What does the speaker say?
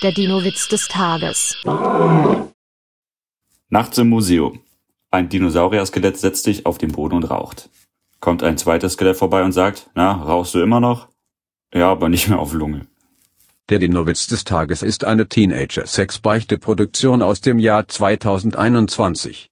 Der Dino-Witz des Tages. Nachts im Museum. Ein Dinosaurier-Skelett setzt sich auf den Boden und raucht. Kommt ein zweites Skelett vorbei und sagt, na, rauchst du immer noch? Ja, aber nicht mehr auf Lunge. Der Dino-Witz des Tages ist eine Teenager-Sex-Beichte-Produktion aus dem Jahr 2021.